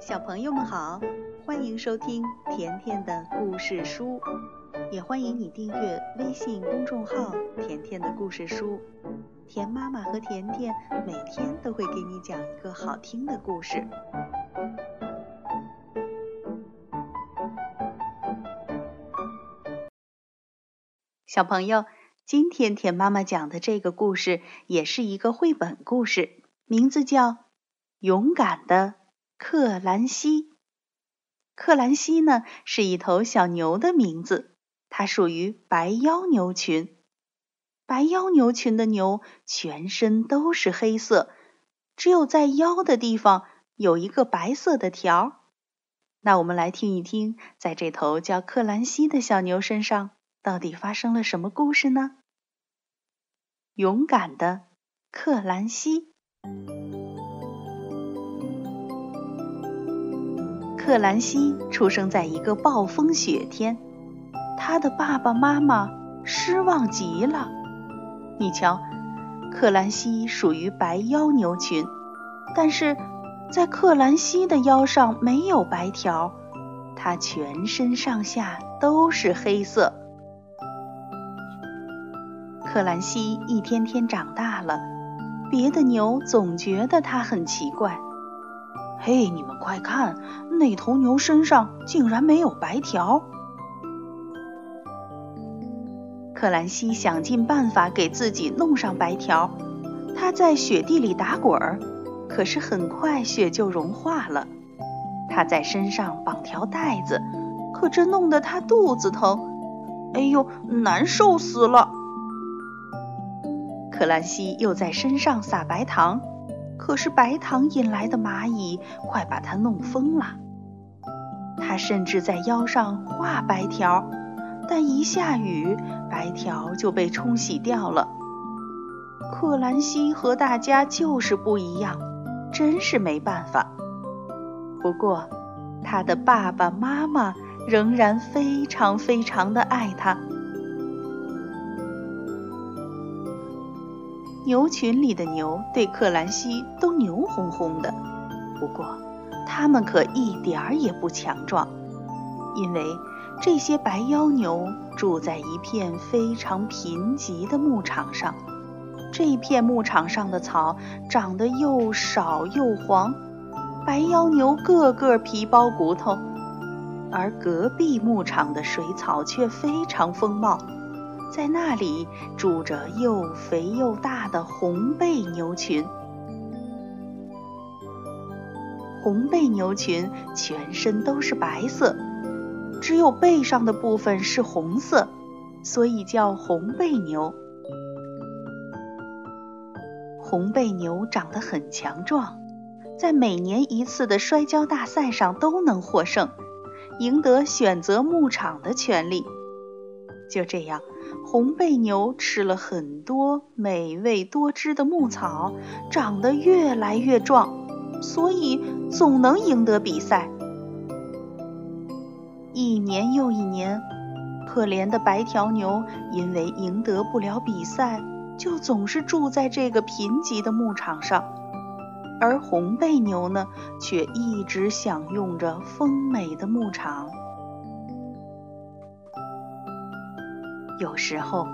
小朋友们好，欢迎收听甜甜的故事书，也欢迎你订阅微信公众号“甜甜的故事书”。甜妈妈和甜甜每天都会给你讲一个好听的故事。小朋友，今天甜妈妈讲的这个故事也是一个绘本故事，名字叫《勇敢的》。克兰西，克兰西呢是一头小牛的名字，它属于白腰牛群。白腰牛群的牛全身都是黑色，只有在腰的地方有一个白色的条。那我们来听一听，在这头叫克兰西的小牛身上到底发生了什么故事呢？勇敢的克兰西。克兰西出生在一个暴风雪天，他的爸爸妈妈失望极了。你瞧，克兰西属于白腰牛群，但是在克兰西的腰上没有白条，它全身上下都是黑色。克兰西一天天长大了，别的牛总觉得它很奇怪。嘿，你们快看，那头牛身上竟然没有白条！克兰西想尽办法给自己弄上白条，他在雪地里打滚儿，可是很快雪就融化了。他在身上绑条带子，可这弄得他肚子疼，哎呦，难受死了！克兰西又在身上撒白糖。可是白糖引来的蚂蚁快把它弄疯了。他甚至在腰上画白条，但一下雨，白条就被冲洗掉了。克兰西和大家就是不一样，真是没办法。不过，他的爸爸妈妈仍然非常非常的爱他。牛群里的牛对克兰西都牛哄哄的，不过它们可一点儿也不强壮，因为这些白腰牛住在一片非常贫瘠的牧场上。这片牧场上的草长得又少又黄，白腰牛个个皮包骨头，而隔壁牧场的水草却非常丰茂。在那里住着又肥又大的红背牛群。红背牛群全身都是白色，只有背上的部分是红色，所以叫红背牛。红背牛长得很强壮，在每年一次的摔跤大赛上都能获胜，赢得选择牧场的权利。就这样。红背牛吃了很多美味多汁的牧草，长得越来越壮，所以总能赢得比赛。一年又一年，可怜的白条牛因为赢得不了比赛，就总是住在这个贫瘠的牧场上，而红背牛呢，却一直享用着丰美的牧场。有时候，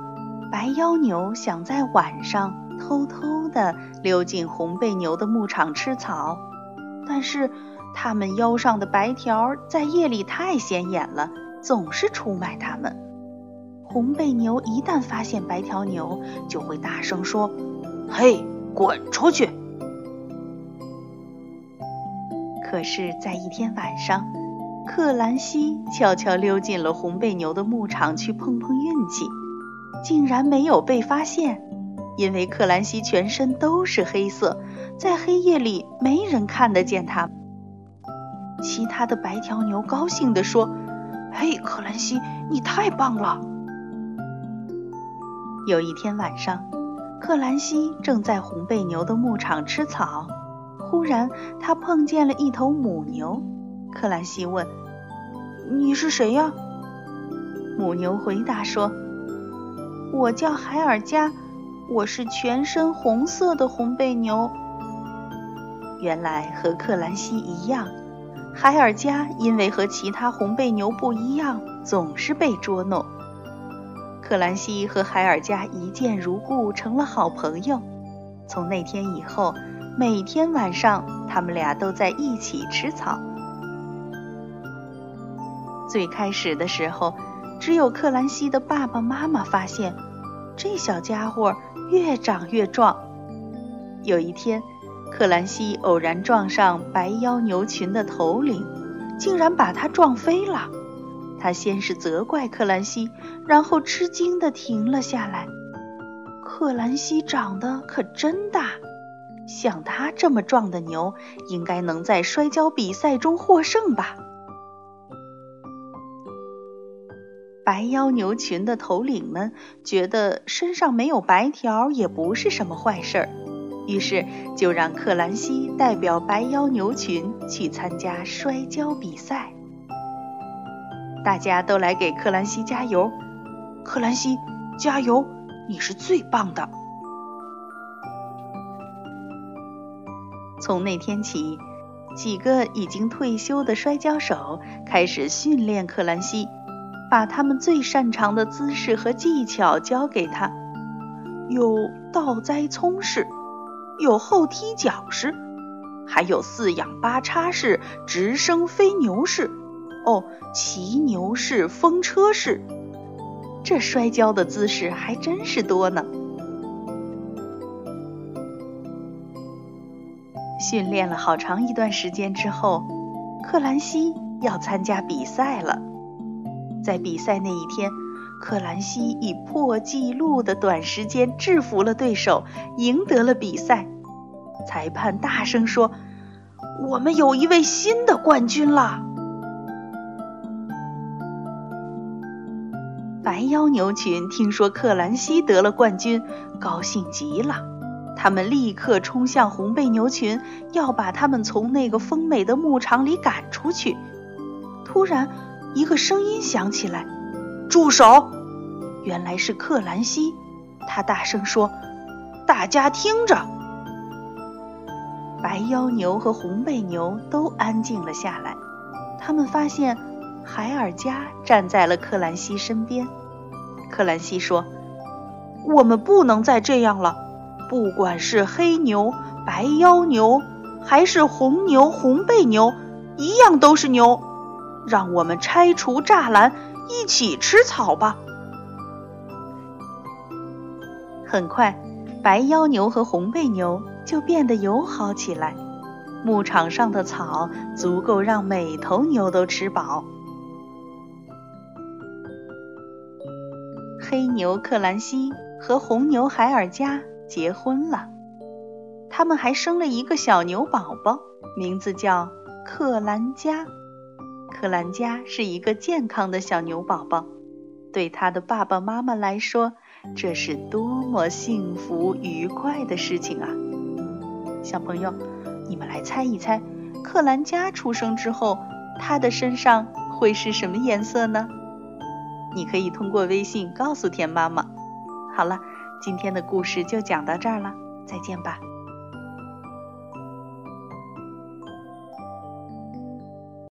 白腰牛想在晚上偷偷地溜进红背牛的牧场吃草，但是它们腰上的白条在夜里太显眼了，总是出卖它们。红背牛一旦发现白条牛，就会大声说：“嘿，滚出去！”可是，在一天晚上，克兰西悄悄溜进了红背牛的牧场去碰碰运气，竟然没有被发现。因为克兰西全身都是黑色，在黑夜里没人看得见他。其他的白条牛高兴地说：“嘿，克兰西，你太棒了！”有一天晚上，克兰西正在红背牛的牧场吃草，忽然他碰见了一头母牛。克兰西问：“你是谁呀？”母牛回答说：“我叫海尔加，我是全身红色的红背牛。”原来和克兰西一样，海尔加因为和其他红背牛不一样，总是被捉弄。克兰西和海尔加一见如故，成了好朋友。从那天以后，每天晚上他们俩都在一起吃草。最开始的时候，只有克兰西的爸爸妈妈发现，这小家伙越长越壮。有一天，克兰西偶然撞上白腰牛群的头领，竟然把他撞飞了。他先是责怪克兰西，然后吃惊地停了下来。克兰西长得可真大，像他这么壮的牛，应该能在摔跤比赛中获胜吧？白腰牛群的头领们觉得身上没有白条也不是什么坏事儿，于是就让克兰西代表白腰牛群去参加摔跤比赛。大家都来给克兰西加油，克兰西，加油！你是最棒的。从那天起，几个已经退休的摔跤手开始训练克兰西，把他们最擅长的姿势和技巧教给他，有倒栽葱式，有后踢脚式，还有四仰八叉式、直升飞牛式。哦，骑牛式、风车式，这摔跤的姿势还真是多呢。训练了好长一段时间之后，克兰西要参加比赛了。在比赛那一天，克兰西以破纪录的短时间制服了对手，赢得了比赛。裁判大声说：“我们有一位新的冠军了。”白腰牛群听说克兰西得了冠军，高兴极了。他们立刻冲向红背牛群，要把他们从那个丰美的牧场里赶出去。突然，一个声音响起来：“住手！”原来是克兰西。他大声说：“大家听着！”白腰牛和红背牛都安静了下来。他们发现。海尔加站在了克兰西身边。克兰西说：“我们不能再这样了，不管是黑牛、白腰牛，还是红牛、红背牛，一样都是牛。让我们拆除栅栏，一起吃草吧。”很快，白腰牛和红背牛就变得友好起来。牧场上的草足够让每头牛都吃饱。黑牛克兰西和红牛海尔加结婚了，他们还生了一个小牛宝宝，名字叫克兰加。克兰加是一个健康的小牛宝宝，对他的爸爸妈妈来说，这是多么幸福愉快的事情啊！小朋友，你们来猜一猜，克兰加出生之后，他的身上会是什么颜色呢？你可以通过微信告诉田妈妈。好了，今天的故事就讲到这儿了，再见吧。